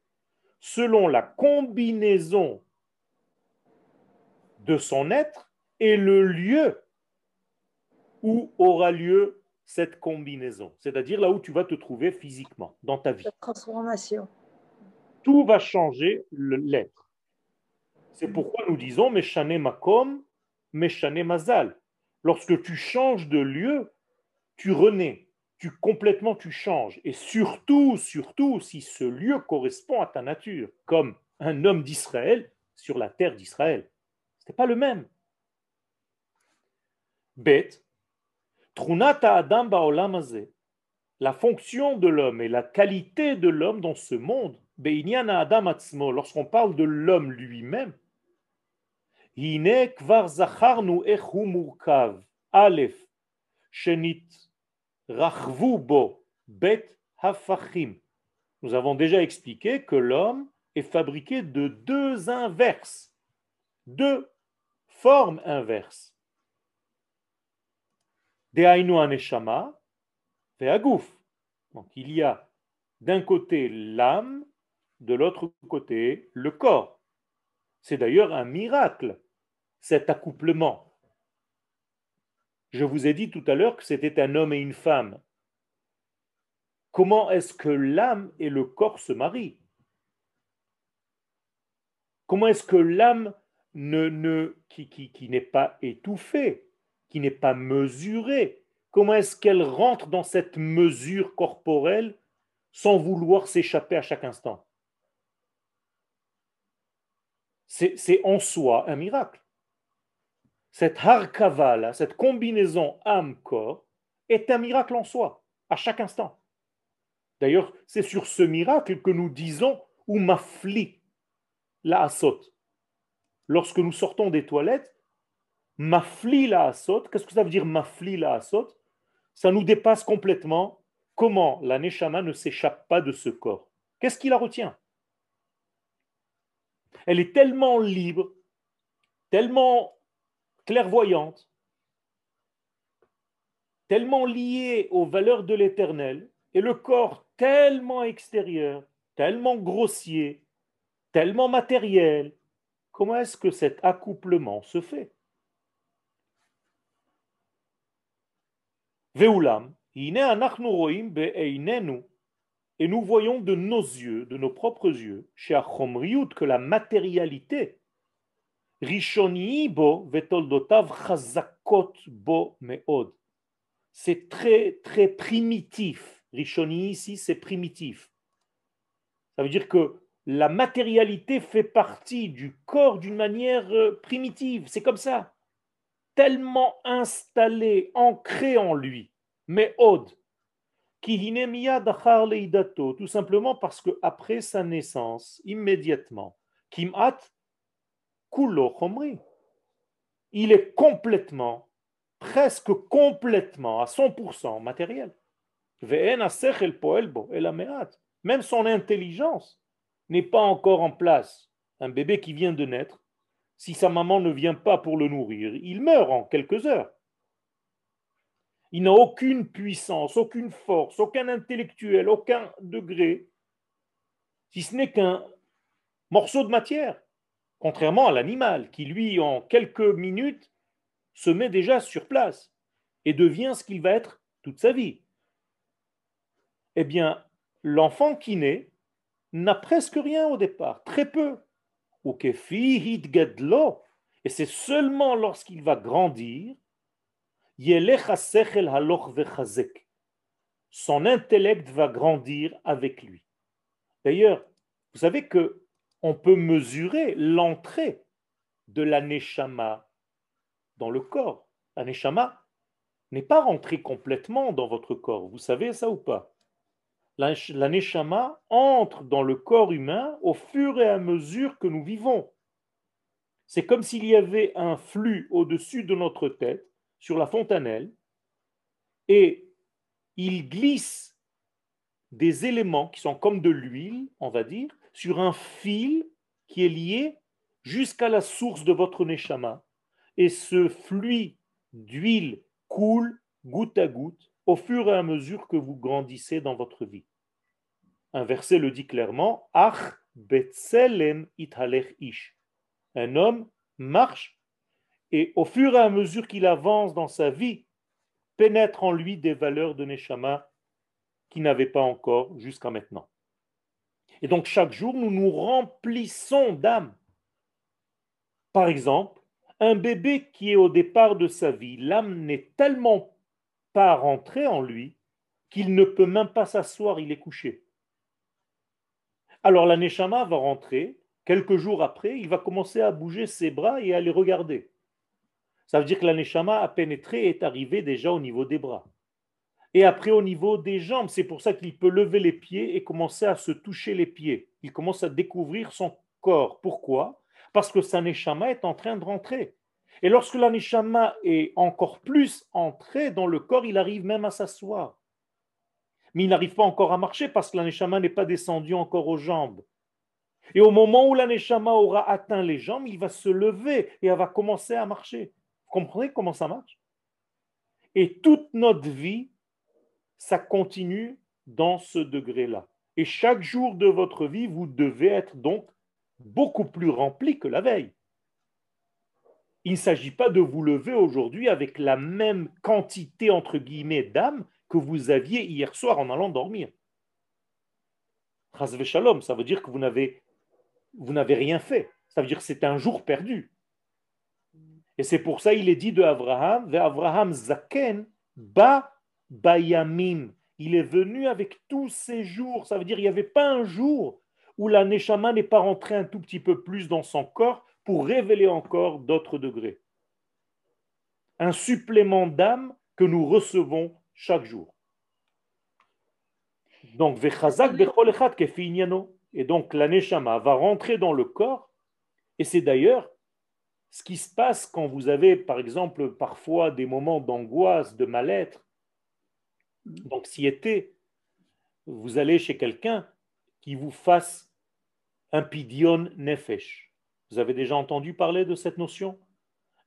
selon la combinaison de son être et le lieu où aura lieu cette combinaison, c'est-à-dire là où tu vas te trouver physiquement dans ta vie. transformation. Tout va changer l'être. C'est pourquoi nous disons Meshane Makom, Meshane Mazal. Lorsque tu changes de lieu, tu renais tu complètement tu changes. Et surtout, surtout si ce lieu correspond à ta nature, comme un homme d'Israël sur la terre d'Israël. Ce n'est pas le même. Bête, Trunata Adam la fonction de l'homme et la qualité de l'homme dans ce monde, Adam lorsqu'on parle de l'homme lui-même, Nous avons déjà expliqué que l'homme est fabriqué de deux inverses, deux formes inverses. Dehainu aneshama ve'aguf. Donc il y a d'un côté l'âme, de l'autre côté le corps. C'est d'ailleurs un miracle, cet accouplement. Je vous ai dit tout à l'heure que c'était un homme et une femme. Comment est-ce que l'âme et le corps se marient? Comment est-ce que l'âme ne, ne, qui, qui, qui n'est pas étouffée, qui n'est pas mesurée, comment est-ce qu'elle rentre dans cette mesure corporelle sans vouloir s'échapper à chaque instant? C'est en soi un miracle. Cette harkava, cette combinaison âme-corps, est un miracle en soi, à chaque instant. D'ailleurs, c'est sur ce miracle que nous disons ou mafli la asot. Lorsque nous sortons des toilettes, mafli la asot, qu'est-ce que ça veut dire mafli la asot Ça nous dépasse complètement comment la neshama ne s'échappe pas de ce corps? Qu'est-ce qui la retient? Elle est tellement libre, tellement clairvoyante, tellement liée aux valeurs de l'éternel, et le corps tellement extérieur, tellement grossier, tellement matériel, comment est-ce que cet accouplement se fait? Veulam, et nous voyons de nos yeux, de nos propres yeux, que la matérialité, c'est très, très primitif. Rishoni ici, c'est primitif. Ça veut dire que la matérialité fait partie du corps d'une manière euh, primitive. C'est comme ça. Tellement installé, ancré en lui. Mais od. Tout simplement parce que après sa naissance, immédiatement, Kimat Il est complètement presque complètement, à 100% matériel. Même son intelligence n'est pas encore en place. Un bébé qui vient de naître, si sa maman ne vient pas pour le nourrir, il meurt en quelques heures. Il n'a aucune puissance, aucune force, aucun intellectuel, aucun degré, si ce n'est qu'un morceau de matière, contrairement à l'animal qui, lui, en quelques minutes, se met déjà sur place et devient ce qu'il va être toute sa vie. Eh bien, l'enfant qui naît n'a presque rien au départ, très peu. Et c'est seulement lorsqu'il va grandir, son intellect va grandir avec lui. D'ailleurs, vous savez que on peut mesurer l'entrée de la dans le corps. Un n'est pas rentré complètement dans votre corps. Vous savez ça ou pas? La entre dans le corps humain au fur et à mesure que nous vivons. C'est comme s'il y avait un flux au-dessus de notre tête, sur la fontanelle, et il glisse des éléments qui sont comme de l'huile, on va dire, sur un fil qui est lié jusqu'à la source de votre neshama et ce fluide d'huile coule goutte à goutte au fur et à mesure que vous grandissez dans votre vie. Un verset le dit clairement Ach betzelem ish. Un homme marche et au fur et à mesure qu'il avance dans sa vie, pénètre en lui des valeurs de Neshama qu'il n'avait pas encore jusqu'à maintenant. Et donc chaque jour, nous nous remplissons d'âme. Par exemple, un bébé qui est au départ de sa vie, l'âme n'est tellement pas rentrée en lui qu'il ne peut même pas s'asseoir, il est couché. Alors la Neshama va rentrer, quelques jours après, il va commencer à bouger ses bras et à les regarder. Ça veut dire que la Neshama a pénétré et est arrivé déjà au niveau des bras. Et après au niveau des jambes, c'est pour ça qu'il peut lever les pieds et commencer à se toucher les pieds. Il commence à découvrir son corps. Pourquoi? Parce que sa neshama est en train de rentrer. Et lorsque la neshama est encore plus entrée dans le corps, il arrive même à s'asseoir. Mais il n'arrive pas encore à marcher parce que la neshama n'est pas descendue encore aux jambes. Et au moment où la neshama aura atteint les jambes, il va se lever et elle va commencer à marcher. Vous comprenez comment ça marche? Et toute notre vie, ça continue dans ce degré-là. Et chaque jour de votre vie, vous devez être donc beaucoup plus rempli que la veille. Il ne s'agit pas de vous lever aujourd'hui avec la même quantité, entre guillemets, d'âme que vous aviez hier soir en allant dormir. Shalom, ça veut dire que vous n'avez, vous n'avez rien fait. Ça veut dire que c'est un jour perdu. Et c'est pour ça il est dit de Abraham, Abraham Zaken, Ba Bayamim. Il est venu avec tous ces jours. Ça veut dire qu'il n'y avait pas un jour où la Neshama n'est pas rentrée un tout petit peu plus dans son corps pour révéler encore d'autres degrés. un supplément d'âme que nous recevons chaque jour. Donc, et donc la neshama va rentrer dans le corps, et c'est d'ailleurs ce qui se passe quand vous avez, par exemple, parfois des moments d'angoisse, de mal-être, d'anxiété. Vous allez chez quelqu'un qui vous fasse un pidion nefesh. Vous avez déjà entendu parler de cette notion?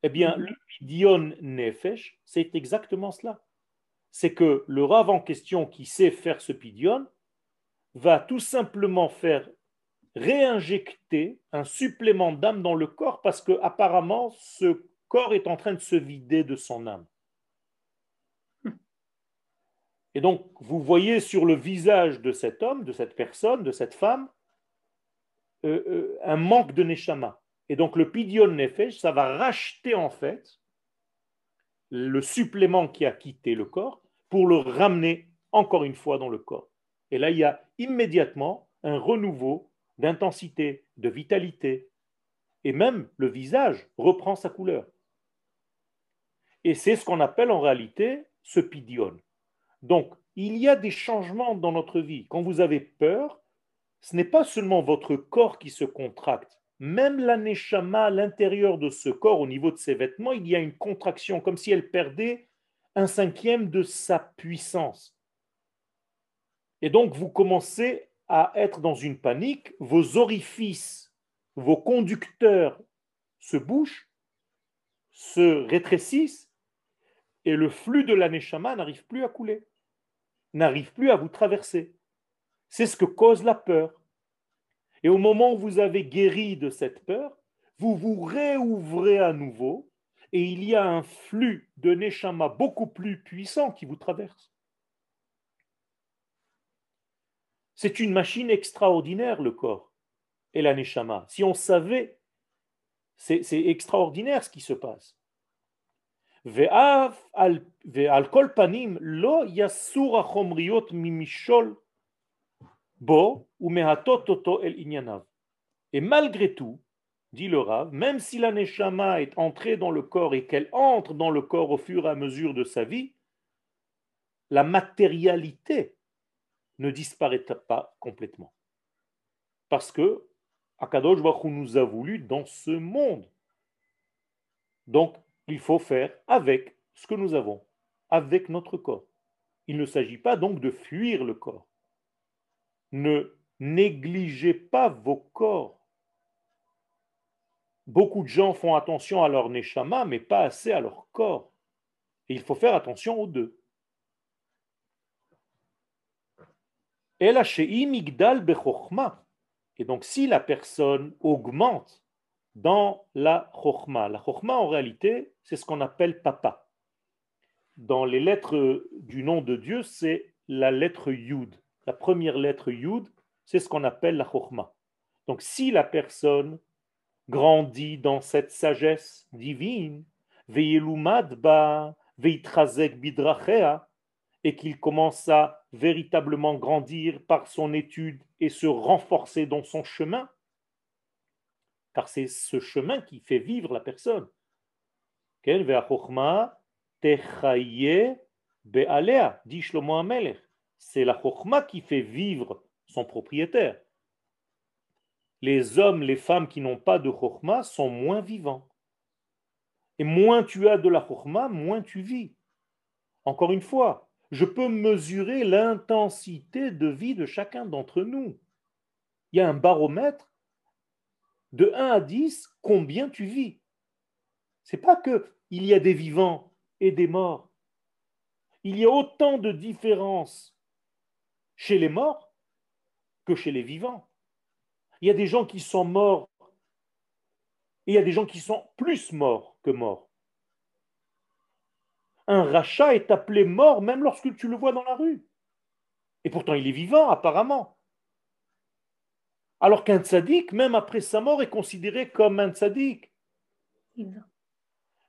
Eh bien, le pidion nefesh, c'est exactement cela. C'est que le rave en question qui sait faire ce pidion va tout simplement faire réinjecter un supplément d'âme dans le corps parce que apparemment ce corps est en train de se vider de son âme. Et donc, vous voyez sur le visage de cet homme, de cette personne, de cette femme, euh, euh, un manque de neshama. Et donc, le pidion nefesh, ça va racheter en fait le supplément qui a quitté le corps pour le ramener encore une fois dans le corps. Et là, il y a immédiatement un renouveau d'intensité, de vitalité. Et même le visage reprend sa couleur. Et c'est ce qu'on appelle en réalité ce pidion. Donc, il y a des changements dans notre vie. Quand vous avez peur, ce n'est pas seulement votre corps qui se contracte. Même la à l'intérieur de ce corps, au niveau de ses vêtements, il y a une contraction, comme si elle perdait un cinquième de sa puissance. Et donc, vous commencez à être dans une panique, vos orifices, vos conducteurs se bouchent, se rétrécissent, et le flux de l'aneshama n'arrive plus à couler, n'arrive plus à vous traverser. C'est ce que cause la peur. Et au moment où vous avez guéri de cette peur, vous vous réouvrez à nouveau et il y a un flux de Neshama beaucoup plus puissant qui vous traverse. C'est une machine extraordinaire, le corps et la Neshama. Si on savait, c'est extraordinaire ce qui se passe. Et malgré tout, dit le Rav, même si la Neshama est entrée dans le corps et qu'elle entre dans le corps au fur et à mesure de sa vie, la matérialité ne disparaît pas complètement. Parce que Akadosh Baruch nous a voulu dans ce monde. Donc, il faut faire avec ce que nous avons, avec notre corps. Il ne s'agit pas donc de fuir le corps. Ne négligez pas vos corps Beaucoup de gens font attention à leur neshama, mais pas assez à leur corps. Et il faut faire attention aux deux. Et donc, si la personne augmente dans la chokhma, la chokhma en réalité, c'est ce qu'on appelle papa. Dans les lettres du nom de Dieu, c'est la lettre Yud. La première lettre Yud, c'est ce qu'on appelle la chokhma. Donc, si la personne grandit dans cette sagesse divine, et qu'il commence à véritablement grandir par son étude et se renforcer dans son chemin, car c'est ce chemin qui fait vivre la personne. C'est la chokma qui fait vivre son propriétaire les hommes, les femmes qui n'ont pas de chokma sont moins vivants. Et moins tu as de la chokma, moins tu vis. Encore une fois, je peux mesurer l'intensité de vie de chacun d'entre nous. Il y a un baromètre de 1 à 10, combien tu vis? C'est pas que il y a des vivants et des morts. Il y a autant de différences chez les morts que chez les vivants. Il y a des gens qui sont morts et il y a des gens qui sont plus morts que morts. Un rachat est appelé mort même lorsque tu le vois dans la rue. Et pourtant, il est vivant, apparemment. Alors qu'un tzaddik, même après sa mort, est considéré comme un tzaddik.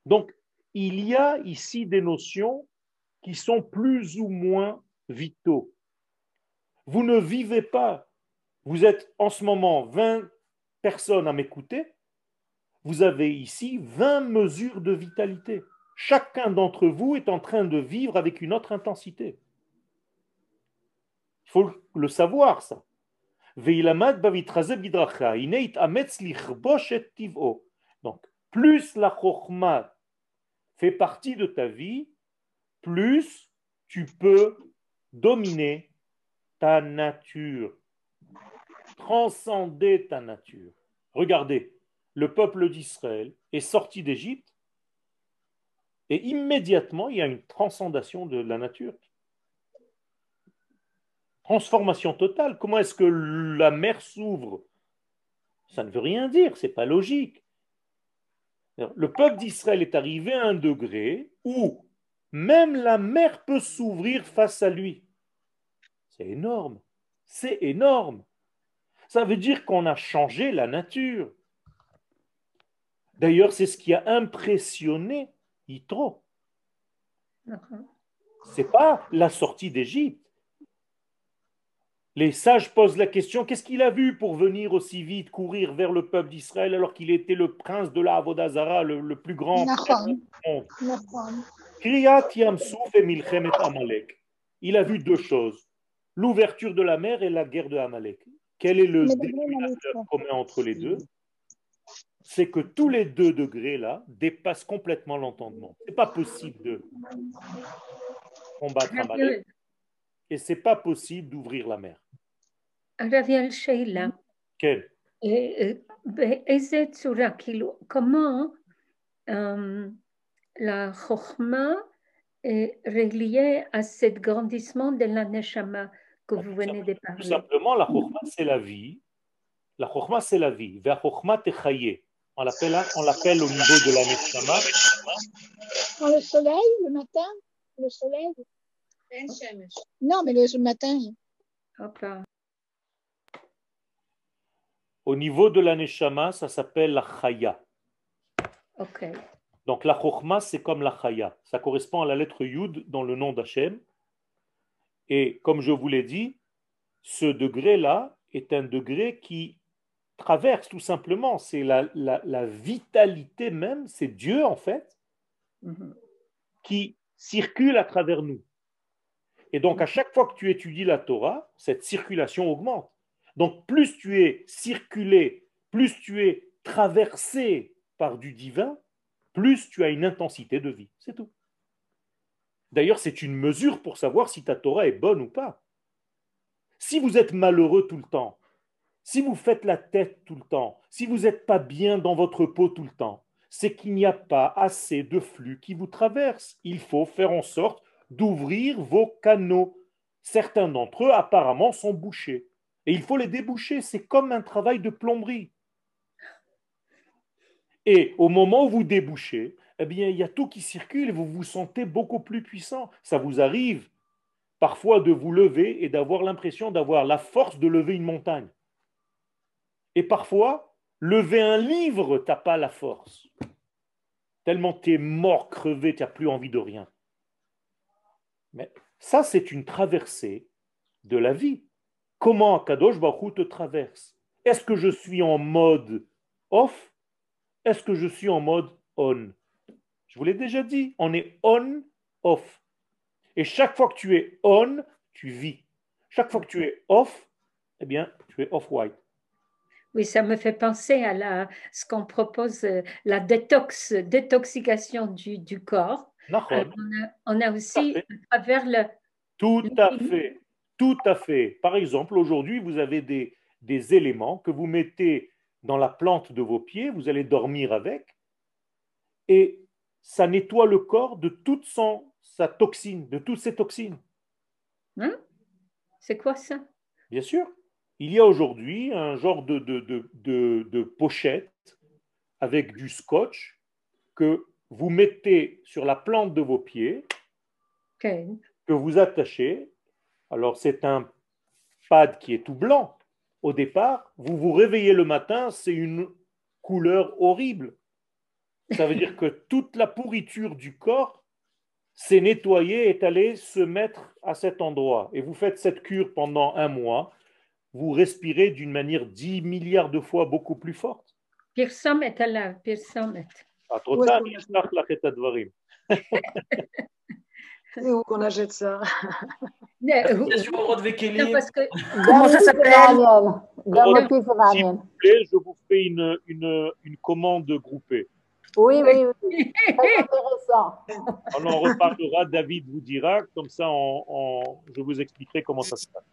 Donc, il y a ici des notions qui sont plus ou moins vitaux. Vous ne vivez pas vous êtes en ce moment 20 personnes à m'écouter. Vous avez ici 20 mesures de vitalité. Chacun d'entre vous est en train de vivre avec une autre intensité. Il faut le savoir, ça. Donc, plus la chokma fait partie de ta vie, plus tu peux dominer ta nature, transcender ta nature. Regardez, le peuple d'Israël est sorti d'Égypte et immédiatement il y a une transcendation de la nature. Transformation totale. Comment est-ce que la mer s'ouvre? Ça ne veut rien dire, c'est pas logique. Le peuple d'Israël est arrivé à un degré où même la mer peut s'ouvrir face à lui. C'est énorme. C'est énorme. Ça veut dire qu'on a changé la nature. D'ailleurs, c'est ce qui a impressionné Yitro. C'est pas la sortie d'Égypte. Les sages posent la question qu'est-ce qu'il a vu pour venir aussi vite courir vers le peuple d'Israël alors qu'il était le prince de la Avodazara, le, le plus grand du monde? Il a vu deux choses l'ouverture de la mer et la guerre de Amalek. Quel est le dénominateur commun entre les deux? C'est que tous les deux degrés là dépassent complètement l'entendement. Ce n'est pas possible de combattre Amalek et c'est pas possible d'ouvrir la mer. Quel comment euh, la chokma est reliée à ce grandissement de la neshama que vous venez de parler? Tout simplement, la chokma, c'est la vie. La chokma, c'est la vie. On l'appelle, on l'appelle au niveau de la neshama. le soleil, le matin, le soleil. Non, mais le matin. Au niveau de la neshama, ça s'appelle la chaya. Ok. Donc la chokhma, c'est comme la chaya. Ça correspond à la lettre yud dans le nom d'Hachem. Et comme je vous l'ai dit, ce degré-là est un degré qui traverse tout simplement. C'est la, la, vitalité même, c'est Dieu en fait, mm-hmm. qui circule à travers nous. Et donc, à chaque fois que tu étudies la Torah, cette circulation augmente. Donc, plus tu es circulé, plus tu es traversé par du divin, plus tu as une intensité de vie. C'est tout. D'ailleurs, c'est une mesure pour savoir si ta Torah est bonne ou pas. Si vous êtes malheureux tout le temps, si vous faites la tête tout le temps, si vous n'êtes pas bien dans votre peau tout le temps, c'est qu'il n'y a pas assez de flux qui vous traverse. Il faut faire en sorte d'ouvrir vos canaux. Certains d'entre eux, apparemment, sont bouchés. Et il faut les déboucher. C'est comme un travail de plomberie. Et au moment où vous débouchez, eh bien, il y a tout qui circule et vous vous sentez beaucoup plus puissant. Ça vous arrive parfois de vous lever et d'avoir l'impression d'avoir la force de lever une montagne. Et parfois, lever un livre, tu n'as pas la force. Tellement tu es mort, crevé, tu n'as plus envie de rien. Mais ça, c'est une traversée de la vie. Comment Kadosh Baruch te traverse? Est-ce que je suis en mode off? Est-ce que je suis en mode on? Je vous l'ai déjà dit, on est on, off. Et chaque fois que tu es on, tu vis. Chaque fois que tu es off, eh bien, tu es off-white. Oui, ça me fait penser à la, ce qu'on propose, euh, la détox, détoxication du, du corps. Euh, on, a, aussi à travers le. Tout à fait. Tout à fait. Par exemple, aujourd'hui, vous avez des, des éléments que vous mettez dans la plante de vos pieds, vous allez dormir avec, et ça nettoie le corps de toute son, sa toxine, de toutes ses toxines. Hein C'est quoi ça? Bien sûr. Il y a aujourd'hui un genre de, de, de, de, pochette avec du scotch que vous mettez sur la plante de vos pieds, que vous attachez. Alors c'est un pad qui est tout blanc. Au départ, vous vous réveillez le matin, c'est une couleur horrible. Ça veut dire que toute la pourriture du corps s'est nettoyée et est allée se mettre à cet endroit. Et vous faites cette cure pendant un mois. Vous respirez d'une manière 10 milliards de fois beaucoup plus forte. Achète ça Question au de Vekeli. Parce que Comment ça s'appelle S'il vous plaît, je vous fais une, une, une commande groupée. Oui, oui, oui. Intéressant. On en reparlera, David vous dira, comme ça on, on- je vous expliquerai comment ça se passe.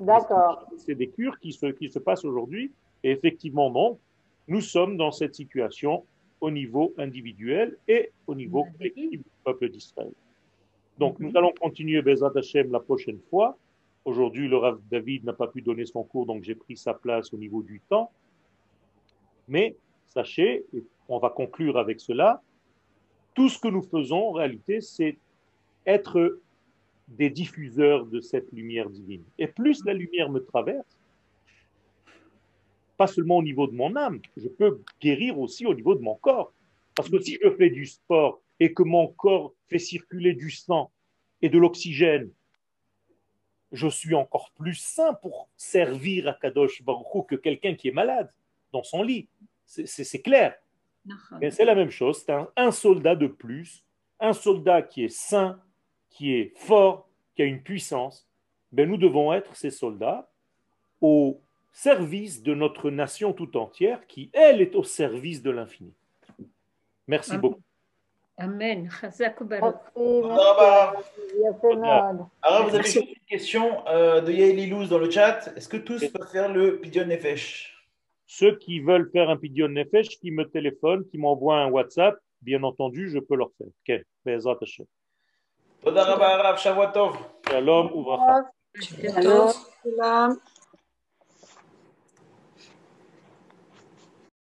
D'accord. C'est des cures qui se, qui se passent aujourd'hui. Et effectivement, non, nous sommes dans cette situation au niveau individuel et au niveau collectif du peuple d'Israël. Donc, nous allons continuer Bezat Hashem la prochaine fois. Aujourd'hui, le Rav David n'a pas pu donner son cours, donc j'ai pris sa place au niveau du temps. Mais sachez, et on va conclure avec cela, tout ce que nous faisons en réalité, c'est être des diffuseurs de cette lumière divine. Et plus la lumière me traverse, pas seulement au niveau de mon âme, je peux guérir aussi au niveau de mon corps. Parce que si je fais du sport et que mon corps fait circuler du sang et de l'oxygène, je suis encore plus sain pour servir à Kadosh Baruch que quelqu'un qui est malade dans son lit. C'est- clair. Mais c'est la même chose, c'est un, un soldat de plus, un soldat qui est sain, qui est fort, qui a une puissance. Ben, nous devons être ces soldats au service de notre nation tout entière, qui, elle, est au service de l'infini. Merci Amen. beaucoup. Amen. Alors, vous avez une question euh, de Yael Ilouz dans le chat. Est-ce que tous peuvent faire le Pidyon Nefesh? Ceux qui veulent faire un Pidyon Nefesh, qui me téléphonent, qui m'envoient un WhatsApp, bien entendu, je peux leur faire. Ok, Bezat Hashem. Toda Shalom, Shalom.